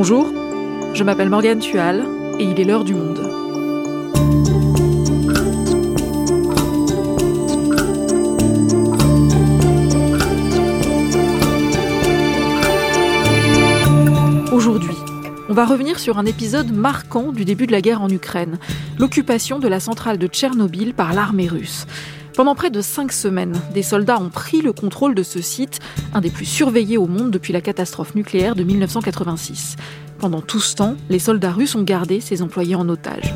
Bonjour, je m'appelle Morgane Tual et il est l'heure du monde. Aujourd'hui, on va revenir sur un épisode marquant du début de la guerre en Ukraine, l'occupation de la centrale de Tchernobyl par l'armée russe. Pendant près de cinq semaines, des soldats ont pris le contrôle de ce site, un des plus surveillés au monde depuis la catastrophe nucléaire de 1986. Pendant tout ce temps, les soldats russes ont gardé ces employés en otage.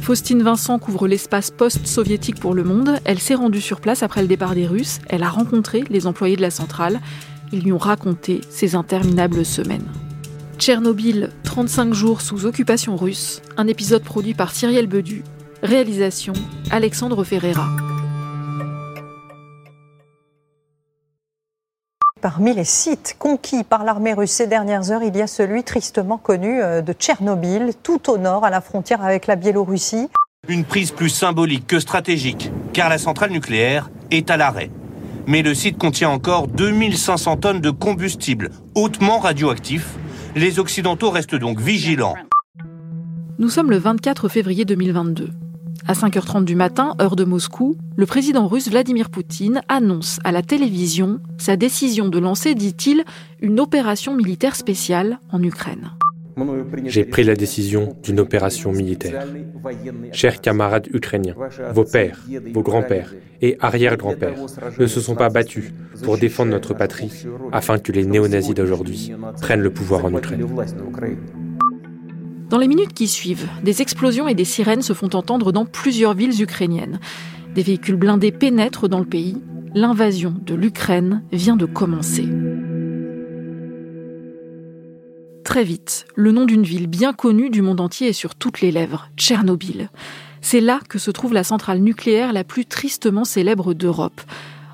Faustine Vincent couvre l'espace post-soviétique pour le monde. Elle s'est rendue sur place après le départ des Russes. Elle a rencontré les employés de la centrale. Ils lui ont raconté ces interminables semaines. Tchernobyl, 35 jours sous occupation russe, un épisode produit par Cyrielle Bedu, réalisation Alexandre Ferreira. Parmi les sites conquis par l'armée russe ces dernières heures, il y a celui tristement connu euh, de Tchernobyl, tout au nord, à la frontière avec la Biélorussie. Une prise plus symbolique que stratégique, car la centrale nucléaire est à l'arrêt. Mais le site contient encore 2500 tonnes de combustible hautement radioactif. Les Occidentaux restent donc vigilants. Nous sommes le 24 février 2022. À 5h30 du matin, heure de Moscou, le président russe Vladimir Poutine annonce à la télévision sa décision de lancer, dit-il, une opération militaire spéciale en Ukraine. J'ai pris la décision d'une opération militaire. Chers camarades ukrainiens, vos pères, vos grands-pères et arrière-grands-pères ne se sont pas battus pour défendre notre patrie afin que les néo-nazis d'aujourd'hui prennent le pouvoir en Ukraine. Dans les minutes qui suivent, des explosions et des sirènes se font entendre dans plusieurs villes ukrainiennes. Des véhicules blindés pénètrent dans le pays. L'invasion de l'Ukraine vient de commencer. Très vite, le nom d'une ville bien connue du monde entier est sur toutes les lèvres, Tchernobyl. C'est là que se trouve la centrale nucléaire la plus tristement célèbre d'Europe.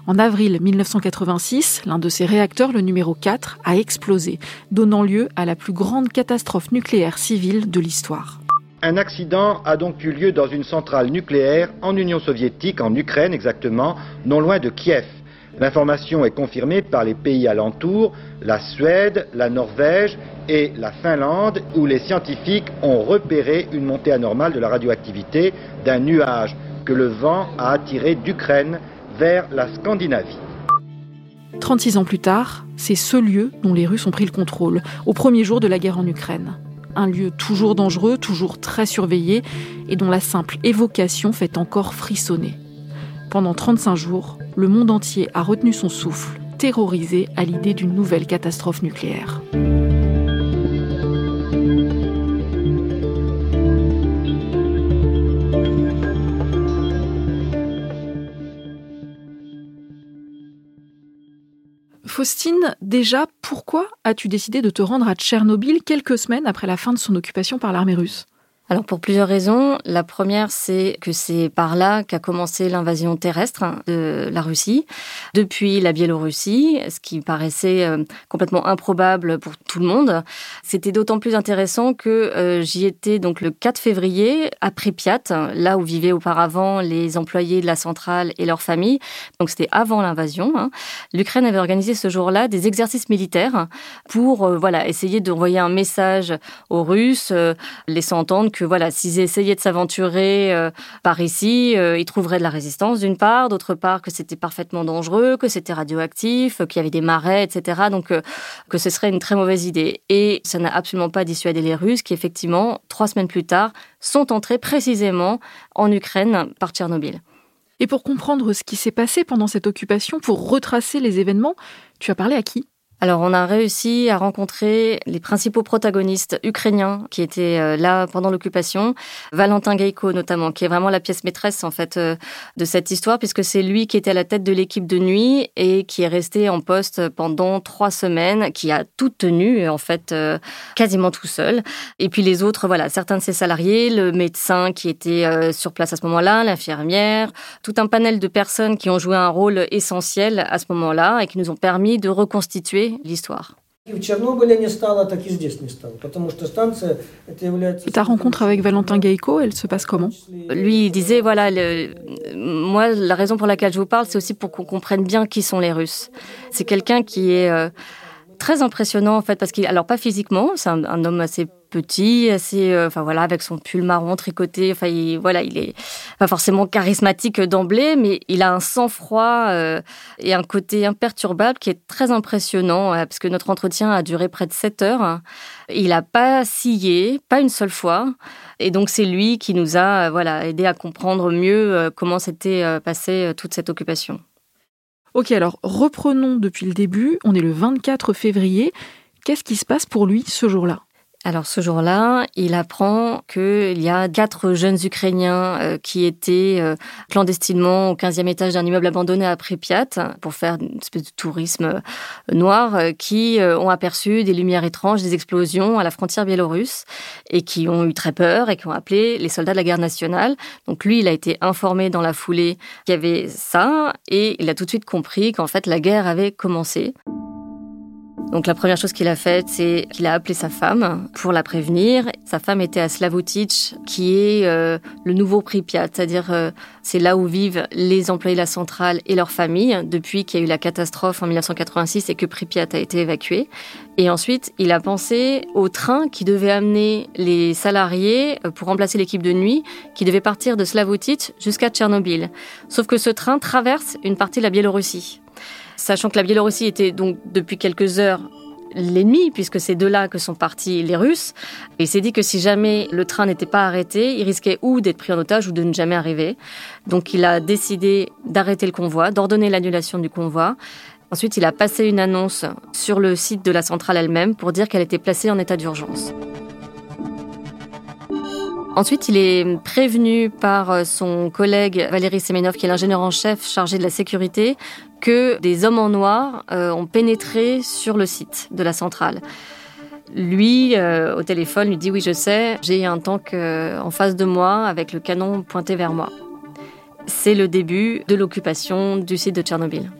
En avril 1986, l'un de ses réacteurs, le numéro 4, a explosé, donnant lieu à la plus grande catastrophe nucléaire civile de l'histoire. Un accident a donc eu lieu dans une centrale nucléaire en Union soviétique, en Ukraine exactement, non loin de Kiev. L'information est confirmée par les pays alentours, la Suède, la Norvège et la Finlande, où les scientifiques ont repéré une montée anormale de la radioactivité d'un nuage que le vent a attiré d'Ukraine vers la Scandinavie. 36 ans plus tard, c'est ce lieu dont les Russes ont pris le contrôle, au premier jour de la guerre en Ukraine. Un lieu toujours dangereux, toujours très surveillé, et dont la simple évocation fait encore frissonner. Pendant 35 jours, le monde entier a retenu son souffle, terrorisé à l'idée d'une nouvelle catastrophe nucléaire. Faustine, déjà, pourquoi as-tu décidé de te rendre à Tchernobyl quelques semaines après la fin de son occupation par l'armée russe? Alors pour plusieurs raisons. La première, c'est que c'est par là qu'a commencé l'invasion terrestre de la Russie, depuis la Biélorussie, ce qui paraissait euh, complètement improbable pour tout le monde. C'était d'autant plus intéressant que euh, j'y étais donc le 4 février à Pripyat, là où vivaient auparavant les employés de la centrale et leurs familles. Donc c'était avant l'invasion. Hein. L'Ukraine avait organisé ce jour-là des exercices militaires pour euh, voilà essayer d'envoyer un message aux Russes, laissant entendre que voilà, s'ils essayaient de s'aventurer euh, par ici, euh, ils trouveraient de la résistance d'une part, d'autre part que c'était parfaitement dangereux, que c'était radioactif, qu'il y avait des marais, etc. Donc euh, que ce serait une très mauvaise idée. Et ça n'a absolument pas dissuadé les Russes qui effectivement, trois semaines plus tard, sont entrés précisément en Ukraine par Tchernobyl. Et pour comprendre ce qui s'est passé pendant cette occupation, pour retracer les événements, tu as parlé à qui? Alors, on a réussi à rencontrer les principaux protagonistes ukrainiens qui étaient euh, là pendant l'occupation. Valentin Gaïko, notamment, qui est vraiment la pièce maîtresse, en fait, euh, de cette histoire, puisque c'est lui qui était à la tête de l'équipe de nuit et qui est resté en poste pendant trois semaines, qui a tout tenu, en fait, euh, quasiment tout seul. Et puis les autres, voilà, certains de ses salariés, le médecin qui était sur place à ce moment-là, l'infirmière, tout un panel de personnes qui ont joué un rôle essentiel à ce moment-là et qui nous ont permis de reconstituer l'histoire. Et ta rencontre avec Valentin Gaïko, elle se passe comment? Lui, il disait, voilà, moi, la raison pour laquelle je vous parle, c'est aussi pour qu'on comprenne bien qui sont les Russes. C'est quelqu'un qui est... Euh, très impressionnant en fait parce qu'il alors pas physiquement, c'est un, homme assez petit, assez euh, enfin voilà avec son pull marron tricoté, enfin il, voilà, il est pas forcément charismatique d'emblée mais il a un sang-froid euh, et un côté imperturbable qui est très impressionnant parce que notre entretien a duré près de 7 heures. Il a pas scié, pas une seule fois et donc c'est lui qui nous a voilà aidé à comprendre mieux comment s'était passée toute cette occupation. Ok, alors reprenons depuis le début. On est le 24 février. Qu'est-ce qui se passe pour lui ce jour-là? Alors ce jour-là, il apprend qu'il y a quatre jeunes Ukrainiens euh, qui étaient euh, clandestinement au 15e étage d'un immeuble abandonné à Pripyat pour faire une espèce de tourisme euh, noir, qui ont aperçu des lumières étranges, des explosions à la frontière biélorusse et qui ont eu très peur et qui ont appelé les soldats de la garde nationale. Donc lui, il a été informé dans la foulée qu'il y avait ça et il a tout de suite compris qu'en fait la guerre avait commencé. Donc la première chose qu'il a faite, c'est qu'il a appelé sa femme pour la prévenir. Sa femme était à Slavutich, qui est euh, le nouveau Pripyat, c'est-à-dire euh, c'est là où vivent les employés de la centrale et leurs familles depuis qu'il y a eu la catastrophe en 1986 et que Pripyat a été évacué. Et ensuite, il a pensé au train qui devait amener les salariés euh, pour remplacer l'équipe de nuit qui devait partir de Slavutich jusqu'à Tchernobyl. Sauf que ce train traverse une partie de la Biélorussie sachant que la Biélorussie était donc depuis quelques heures l'ennemi, puisque c'est de là que sont partis les Russes. Il s'est dit que si jamais le train n'était pas arrêté, il risquait ou d'être pris en otage ou de ne jamais arriver. Donc il a décidé d'arrêter le convoi, d'ordonner l'annulation du convoi. Ensuite, il a passé une annonce sur le site de la centrale elle-même pour dire qu'elle était placée en état d'urgence. Ensuite, il est prévenu par euh, son collègue Valérie Semenov, qui est l'ingénieur en chef chargé de la sécurité, que des hommes en noir euh, ont pénétré sur le site de la centrale. Lui, euh, au téléphone, lui dit oui, je sais, j'ai un tank en face de moi avec le canon pointé vers moi. C'est le début de l'occupation du site de Tchernobyl.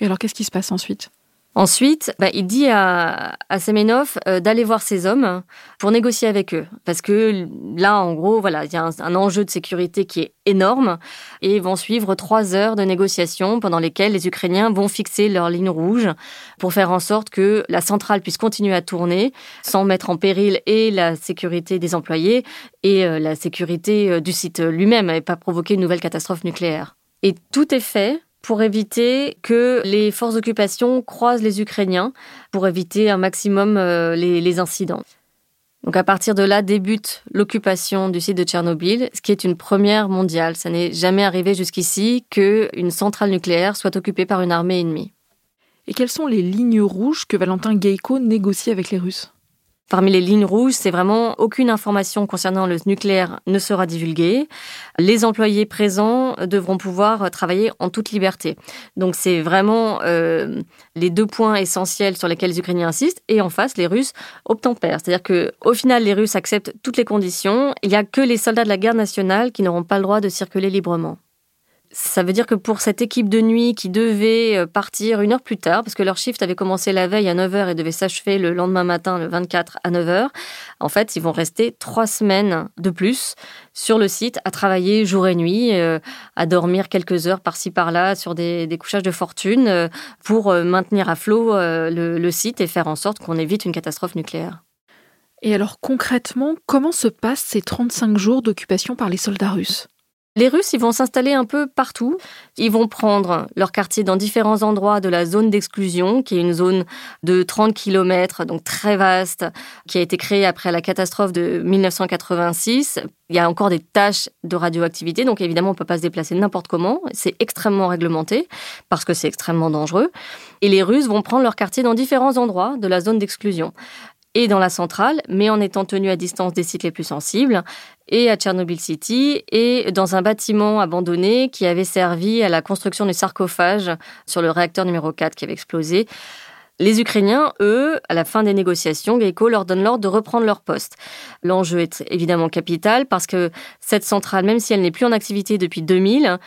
Et alors, qu'est-ce qui se passe ensuite? Ensuite, bah, il dit à, Semenov euh, d'aller voir ces hommes pour négocier avec eux. Parce que là, en gros, voilà, il y a un, enjeu de sécurité qui est énorme. Et ils vont suivre trois heures de négociations pendant lesquelles les Ukrainiens vont fixer leur ligne rouge pour faire en sorte que la centrale puisse continuer à tourner sans mettre en péril et la sécurité des employés et euh, la sécurité euh, du site lui-même et pas provoquer une nouvelle catastrophe nucléaire. Et tout est fait pour éviter que les forces d'occupation croisent les Ukrainiens, pour éviter un maximum euh, les, incidents. Donc à partir de là débute l'occupation du site de Tchernobyl, ce qui est une première mondiale. Ça n'est jamais arrivé jusqu'ici qu'une centrale nucléaire soit occupée par une armée ennemie. Et quelles sont les lignes rouges que Valentin Geiko négocie avec les Russes? Parmi les lignes rouges, c'est vraiment aucune information concernant le nucléaire ne sera divulguée. Les employés présents devront pouvoir travailler en toute liberté. Donc c'est vraiment euh, les deux points essentiels sur lesquels les Ukrainiens insistent. Et en face, les Russes obtempèrent. C'est-à-dire que au final, les Russes acceptent toutes les conditions. Il n'y a que les soldats de la garde nationale qui n'auront pas le droit de circuler librement. Ça veut dire que pour cette équipe de nuit qui devait euh, partir une heure plus tard, parce que leur shift avait commencé la veille à 9h et devait s'achever le lendemain matin, le 24 à 9h, en fait, ils vont rester trois semaines de plus sur le site à travailler jour et nuit, euh, à dormir quelques heures par-ci par-là sur des, couchages de fortune euh, pour maintenir à flot le site et faire en sorte qu'on évite une catastrophe nucléaire. Et alors concrètement, comment se passent ces 35 jours d'occupation par les soldats russes? Les Russes, ils vont s'installer un peu partout. Ils vont prendre leur quartier dans différents endroits de la zone d'exclusion, qui est une zone de 30 km, donc très vaste, qui a été créée après la catastrophe de 1986. Il y a encore des tâches de radioactivité, donc évidemment, on ne peut pas se déplacer n'importe comment. C'est extrêmement réglementé, parce que c'est extrêmement dangereux. Et les Russes vont prendre leur quartier dans différents endroits de la zone d'exclusion et dans la centrale, mais en étant tenus à distance des sites les plus sensibles, et à Tchernobyl City, et dans un bâtiment abandonné qui avait servi à la construction du sarcophage sur le réacteur numéro 4 qui avait explosé. Les Ukrainiens, eux, à la fin des négociations, Geico leur donne l'ordre de reprendre leur poste. L'enjeu est évidemment capital parce que cette centrale, même si elle n'est plus en activité depuis 2000,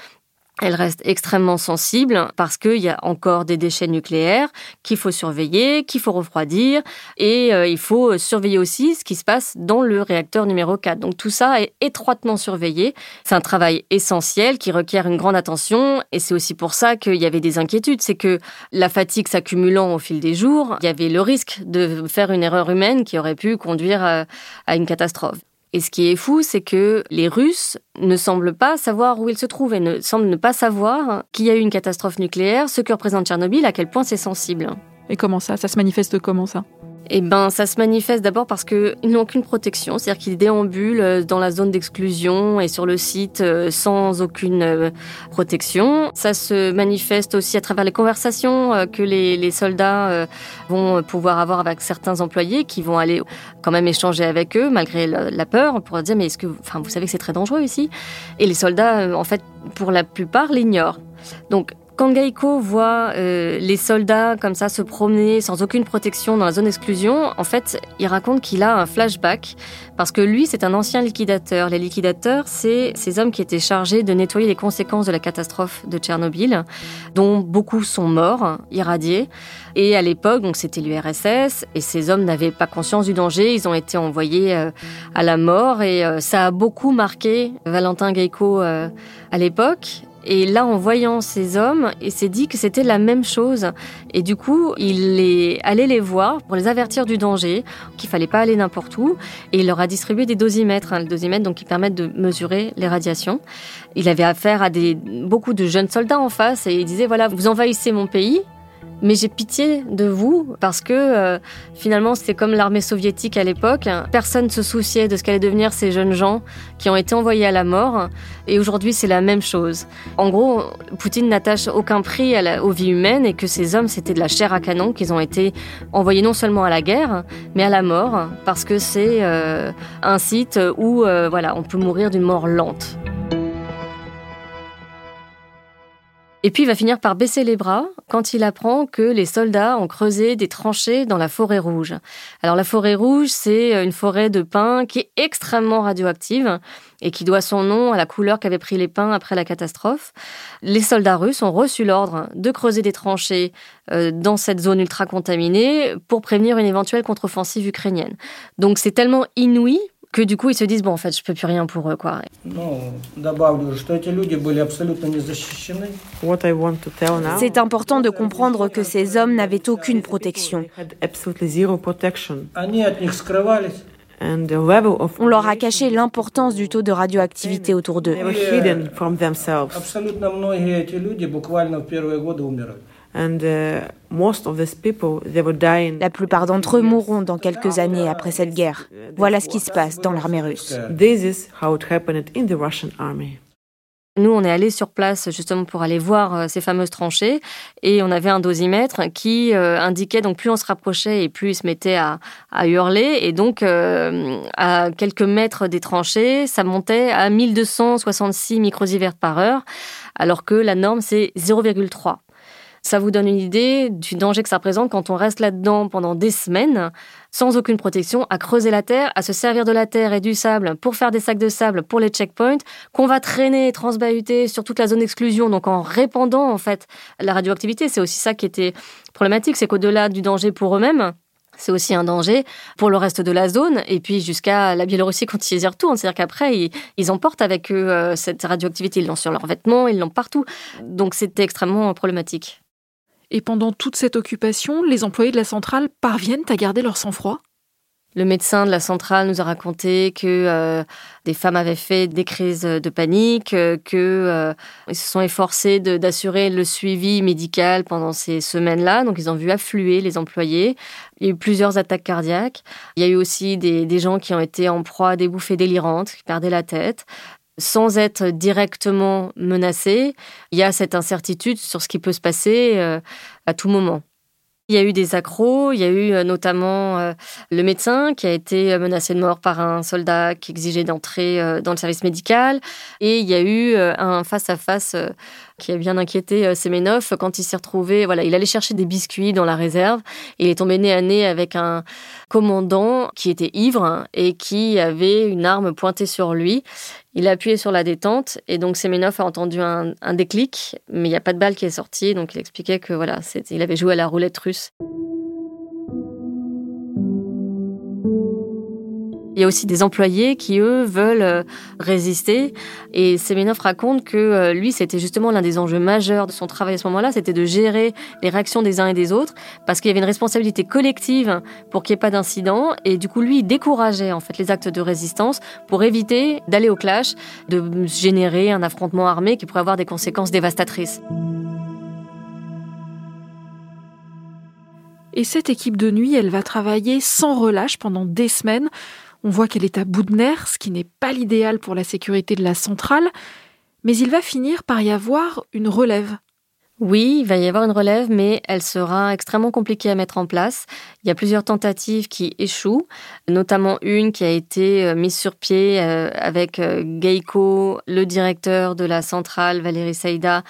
elle reste extrêmement sensible parce qu'il y a encore des déchets nucléaires qu'il faut surveiller, qu'il faut refroidir et euh, il faut surveiller aussi ce qui se passe dans le réacteur numéro 4. Donc tout ça est étroitement surveillé. C'est un travail essentiel qui requiert une grande attention et c'est aussi pour ça qu'il y avait des inquiétudes. C'est que la fatigue s'accumulant au fil des jours, il y avait le risque de faire une erreur humaine qui aurait pu conduire à une catastrophe. Et ce qui est fou, c'est que les Russes ne semblent pas savoir où ils se trouvent et ne semblent pas savoir qu'il y a eu une catastrophe nucléaire, ce que représente Tchernobyl, à quel point c'est sensible. Et comment ça? Ça se manifeste comment ça? Eh ben, ça se manifeste d'abord parce qu'ils n'ont aucune protection, c'est-à-dire qu'ils déambulent euh, dans la zone d'exclusion et sur le site euh, sans aucune euh, protection. Ça se manifeste aussi à travers les conversations que les, soldats vont pouvoir avoir avec certains employés qui vont aller quand même échanger avec eux malgré la peur pour dire mais est-ce que, enfin, vous savez que c'est très dangereux ici? Et les soldats, en fait, pour la plupart, l'ignorent. Donc quand Gaiko voit euh, les soldats comme ça se promener sans aucune protection dans la zone d'exclusion, en fait, il raconte qu'il a un flashback parce que lui, c'est un ancien liquidateur. Les liquidateurs, c'est ces hommes qui étaient chargés de nettoyer les conséquences de la catastrophe de Tchernobyl, dont beaucoup sont morts, irradiés. Et à l'époque, donc c'était l'URSS, et ces hommes n'avaient pas conscience du danger. Ils ont été envoyés euh, à la mort, et euh, ça a beaucoup marqué Valentin Gaiko à l'époque. Et là, en voyant ces hommes, il s'est dit que c'était la même chose. Et du coup, il est allé les voir pour les avertir du danger, qu'il fallait pas aller n'importe où. Et il leur a distribué des dosimètres, hein, les dosimètres donc qui permettent de mesurer les radiations. Il avait affaire à des, beaucoup de jeunes soldats en face et il disait voilà, vous envahissez mon pays, mais j'ai pitié de vous parce que euh, finalement c'est comme l'armée soviétique à l'époque. Personne ne se souciait de ce qu'allaient devenir ces jeunes gens qui ont été envoyés à la mort. Et aujourd'hui c'est la même chose. En gros, Poutine n'attache aucun prix à la, aux vies humaines et que ces hommes c'était de la chair à canon qu'ils ont été envoyés non seulement à la guerre mais à la mort parce que c'est euh, un site où euh, voilà on peut mourir d'une mort lente. Et puis il va finir par baisser les bras quand il apprend que les soldats ont creusé des tranchées dans la forêt rouge. Alors la forêt rouge, c'est une forêt de pins qui est extrêmement radioactive et qui doit son nom à la couleur qu'avaient pris les pins après la catastrophe. Les soldats russes ont reçu l'ordre de creuser des tranchées euh, dans cette zone ultra contaminée pour prévenir une éventuelle contre-offensive ukrainienne. Donc c'est tellement inouï que du coup ils se disent bon en fait je peux plus rien pour eux quoi. C'est important de comprendre que ces hommes n'avaient aucune protection. On leur a caché l'importance du taux de radioactivité autour d'eux. La plupart d'entre eux mourront dans quelques années après cette guerre. Voilà ce qui se passe dans l'armée russe. Nous, on est allé sur place justement pour aller voir euh, ces fameuses tranchées et on avait un dosimètre qui euh, indiquait donc plus on se rapprochait et plus il se mettait à, hurler et donc euh, à quelques mètres des tranchées, ça montait à 1266 microsieverts par heure alors que la norme c'est 0,3. Ça vous donne une idée du danger que ça représente quand on reste là-dedans pendant des semaines, sans aucune protection, à creuser la terre, à se servir de la terre et du sable pour faire des sacs de sable pour les checkpoints, qu'on va traîner et transbahuter sur toute la zone d'exclusion, donc en répandant en fait la radioactivité. C'est aussi ça qui était problématique, c'est qu'au-delà du danger pour eux-mêmes, c'est aussi un danger pour le reste de la zone et puis jusqu'à la Biélorussie quand ils y retournent. C'est-à-dire qu'après, ils, ils, emportent avec eux euh, cette radioactivité. Ils l'ont sur leurs vêtements, ils l'ont partout. Donc c'était extrêmement problématique. Et pendant toute cette occupation, les employés de la centrale parviennent à garder leur sang-froid le médecin de la centrale nous a raconté que euh, des femmes avaient fait des crises de panique, euh, que euh, se sont efforcés d'assurer le suivi médical pendant ces semaines-là. Donc ils ont vu affluer les employés. Il y a eu plusieurs attaques cardiaques. Il y a eu aussi des gens qui ont été en proie à des bouffées délirantes, qui perdaient la tête sans être directement menacé, il y a cette incertitude sur ce qui peut se passer euh, à tout moment. Il y a eu des accros, il y a eu euh, notamment euh, le médecin qui a été menacé de mort par un soldat qui exigeait d'entrer dans le service médical. Et il y a eu un face-à-face qui a bien inquiété Semenov quand il s'est retrouvé. Voilà, il allait chercher des biscuits dans la réserve. Il est tombé nez à nez avec un commandant qui était ivre et qui avait une arme pointée sur lui Il a appuyé sur la détente et donc Semenov a entendu un, un déclic, mais il n'y a pas de balle qui est sortie, donc il expliquait que voilà, il avait joué à la roulette russe. Il y a aussi des employés qui, eux, veulent euh, résister. Et Semenov raconte que euh, lui, c'était justement l'un des enjeux majeurs de son travail à ce moment-là, c'était de gérer les réactions des uns et des autres, parce qu'il y avait une responsabilité collective pour qu'il n'y ait pas d'incident. Et du coup, lui, il décourageait en fait les actes de résistance pour éviter d'aller au clash, de générer un affrontement armé qui pourrait avoir des conséquences dévastatrices. Et cette équipe de nuit, elle va travailler sans relâche pendant des semaines. On voit qu'elle est à bout de nerfs, ce qui n'est pas l'idéal pour la sécurité de la centrale, mais il va finir par y avoir une relève. Oui, il va y avoir une relève, mais elle sera extrêmement compliquée à mettre en place. Il y a plusieurs tentatives qui échouent, notamment une qui a été euh, mise sur pied euh, avec euh, Geiko, le directeur de la centrale, Valérie Saïda,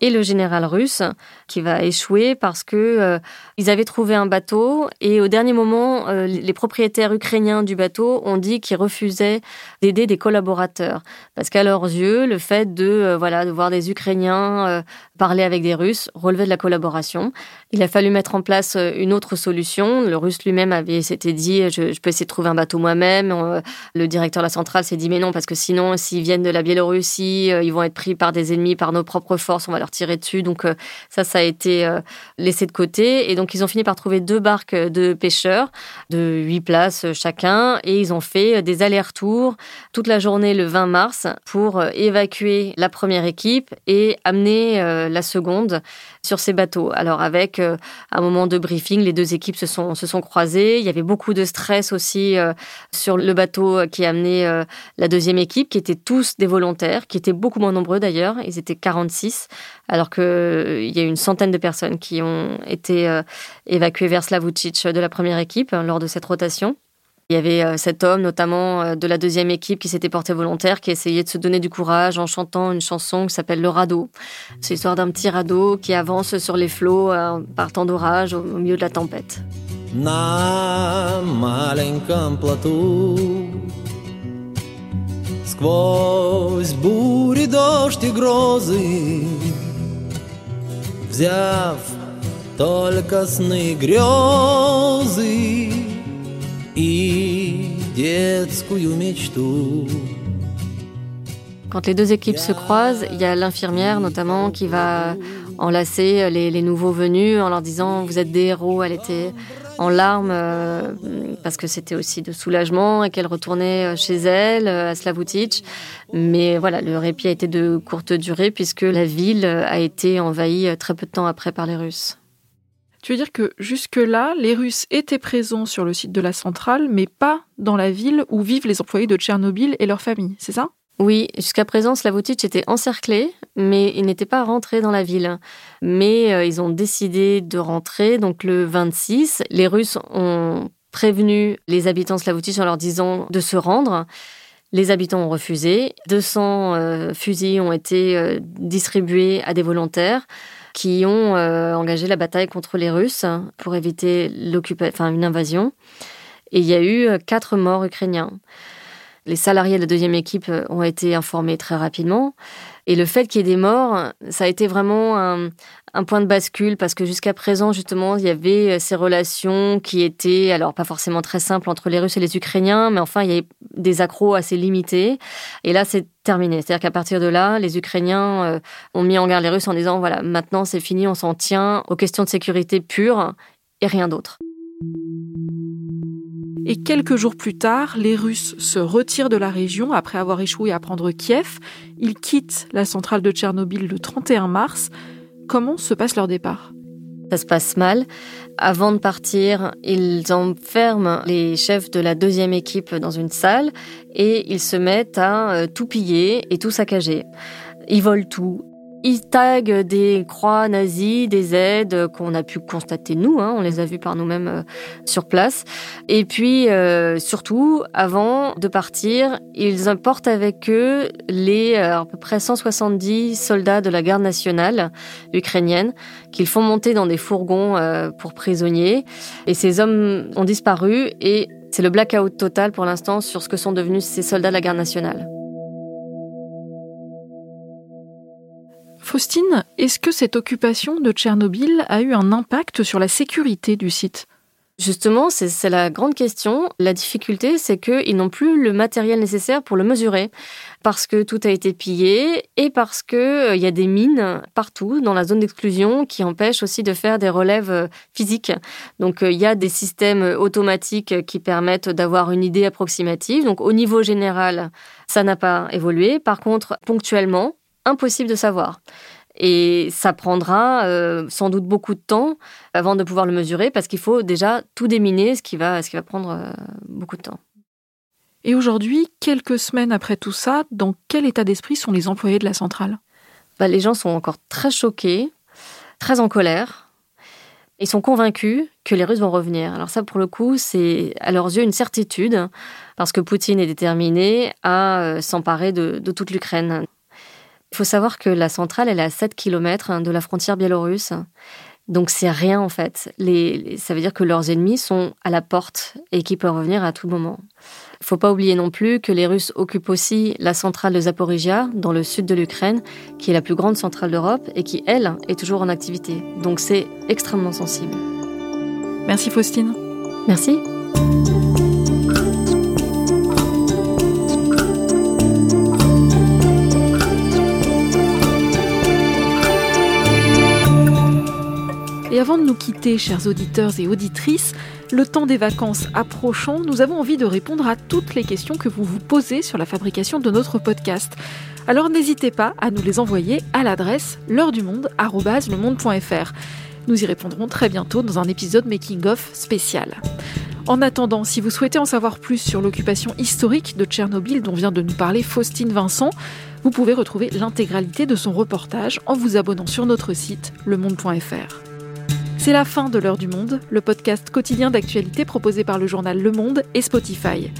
et le général russe qui va échouer parce que euh, ils avaient trouvé un bateau et au dernier moment euh, les propriétaires ukrainiens du bateau ont dit qu'ils refusaient d'aider des collaborateurs parce qu'à leurs yeux le fait de euh, voilà de voir des Ukrainiens parler avec des Russes relevait de la collaboration. Il a fallu mettre en place une autre solution. Le Russe lui-même avait s'était dit je, je, peux essayer de trouver un bateau moi-même. Le directeur de la centrale s'est dit mais non parce que sinon s'ils viennent de la Biélorussie ils vont être pris par des ennemis par nos propres forces on va leur tirer dessus. Donc euh, ça, ça a été euh, laissé de côté. Et donc ils ont fini par trouver deux barques de pêcheurs de huit places chacun. Et ils ont fait des allers-retours toute la journée le 20 mars pour euh, évacuer la première équipe et amener la seconde sur ces bateaux. Alors avec un moment de briefing, les deux équipes se sont, se sont croisées. Il y avait beaucoup de stress aussi sur le bateau qui a amené la deuxième équipe, qui étaient tous des volontaires, qui étaient beaucoup moins nombreux d'ailleurs. Ils étaient 46 alors qu'il euh, y a une centaine de personnes qui ont été euh, évacuées vers Slavutich de la première équipe lors de cette rotation. Il y avait euh, cet homme, notamment de la deuxième équipe, qui s'était porté volontaire, qui essayait de se donner du courage en chantant une chanson qui s'appelle Le Radeau. C'est l'histoire d'un petit radeau qui avance sur les flots par temps d'orage au milieu de la tempête. Quand les deux équipes se croisent, il y a l'infirmière notamment qui va enlacer les, les, nouveaux venus en leur disant vous êtes des héros. Elle était en larmes euh, parce que c'était aussi de soulagement et qu'elle retournait euh, chez elle euh, à Slavutich. Mais voilà, le répit a été de courte durée puisque la ville a été envahie très peu de temps après par les Russes. Tu veux dire que jusque-là, les Russes étaient présents sur le site de la centrale, mais pas dans la ville où vivent les employés de Tchernobyl et leurs familles, c'est ça? Oui, jusqu'à présent, Slavutich était encerclé, mais il n'était pas rentré dans la ville. Mais euh, ils ont décidé de rentrer, donc le 26. Les Russes ont prévenu les habitants Slavutich en leur disant de se rendre. Les habitants ont refusé. 200 euh, fusils ont été euh, distribués à des volontaires qui ont engagé la bataille contre les Russes pour éviter une invasion. Et il y a eu quatre morts ukrainiens. Les salariés de la deuxième équipe euh, ont été informés très rapidement. Et le fait qu'il y ait des morts, ça a été vraiment un, point de bascule parce que jusqu'à présent, justement, il y avait euh, ces relations qui étaient, alors pas forcément très simples entre les Russes et les Ukrainiens, mais enfin, il y avait des accros assez limités. Et là, c'est terminé. C'est-à-dire qu'à partir de là, les Ukrainiens euh, ont mis en garde les Russes en disant, voilà, maintenant c'est fini, on s'en tient aux questions de sécurité pure et rien d'autre. Et quelques jours plus tard, les Russes se retirent de la région après avoir échoué à prendre Kiev. Ils quittent la centrale de Tchernobyl le 31 mars. Comment se passe leur départ? Ça se passe mal. Avant de partir, ils enferment les chefs de la deuxième équipe dans une salle et ils se mettent à euh, tout piller et tout saccager. Ils volent tout, ils taguent des croix nazies, des aides qu'on a pu constater nous, hein, on les a vues par nous-mêmes euh, sur place. Et puis euh, surtout, avant de partir, ils emportent avec eux les euh, à peu près 170 soldats de la garde nationale ukrainienne qu'ils font monter dans des fourgons pour prisonniers. Et ces hommes ont disparu et c'est le blackout total pour l'instant sur ce que sont devenus ces soldats de la garde nationale. Faustine, est-ce que cette occupation de Tchernobyl a eu un impact sur la sécurité du site? Justement, c'est la grande question. La difficulté, c'est qu'ils n'ont plus le matériel nécessaire pour le mesurer, parce que tout a été pillé et parce qu'il euh, y a des mines partout dans la zone d'exclusion qui empêchent aussi de faire des relèves euh, physiques. Donc euh, il y a des systèmes automatiques qui permettent d'avoir une idée approximative. Donc au niveau général, ça n'a pas évolué. Par contre, ponctuellement, impossible de savoir. Et ça prendra euh, sans doute beaucoup de temps avant de pouvoir le mesurer parce qu'il faut déjà tout déminer, ce qui va, ce qui va prendre euh, beaucoup de temps. Et aujourd'hui, quelques semaines après tout ça, dans quel état d'esprit sont les employés de la centrale? Bah, Les gens sont encore très choqués, très en colère. Ils sont convaincus que les Russes vont revenir. Alors ça, pour le coup, c'est à leurs yeux une certitude, parce que Poutine est déterminé à euh, s'emparer de toute l'Ukraine. Il faut savoir que la centrale, elle est à 7 km hein, de la frontière biélorusse. Donc c'est rien en fait. ça veut dire que leurs ennemis sont à la porte et qu'ils peuvent revenir à tout moment. Il faut pas oublier non plus que les Russes occupent aussi la centrale de Zaporizhia, dans le sud de l'Ukraine, qui est la plus grande centrale d'Europe et qui, elle, est toujours en activité. Donc c'est extrêmement sensible. Merci Faustine. Merci. Et avant de nous quitter, chers auditeurs et auditrices, le temps des vacances approchant, nous avons envie de répondre à toutes les questions que vous vous posez sur la fabrication de notre podcast. Alors n'hésitez pas à nous les envoyer à l'adresse l'heure du monde Nous y répondrons très bientôt dans un épisode Making of spécial. En attendant, si vous souhaitez en savoir plus sur l'occupation historique de Tchernobyl dont vient de nous parler Faustine Vincent, vous pouvez retrouver l'intégralité de son reportage en vous abonnant sur notre site lemonde.fr. C'est la fin de l'heure du monde, le podcast quotidien d'actualité proposé par le journal Le Monde et Spotify.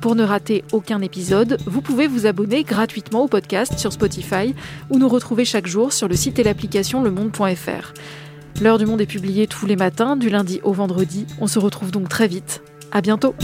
Pour ne rater aucun épisode, vous pouvez vous abonner gratuitement au podcast sur Spotify ou nous retrouver chaque jour sur le site et l'application lemonde.fr. L'heure du monde est publiée tous les matins, du lundi au vendredi. On se retrouve donc très vite. À bientôt!